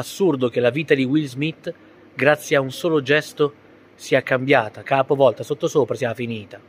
assurdo che la vita di Will Smith, grazie a un solo gesto, sia cambiata, capovolta, sottosopra sia finita.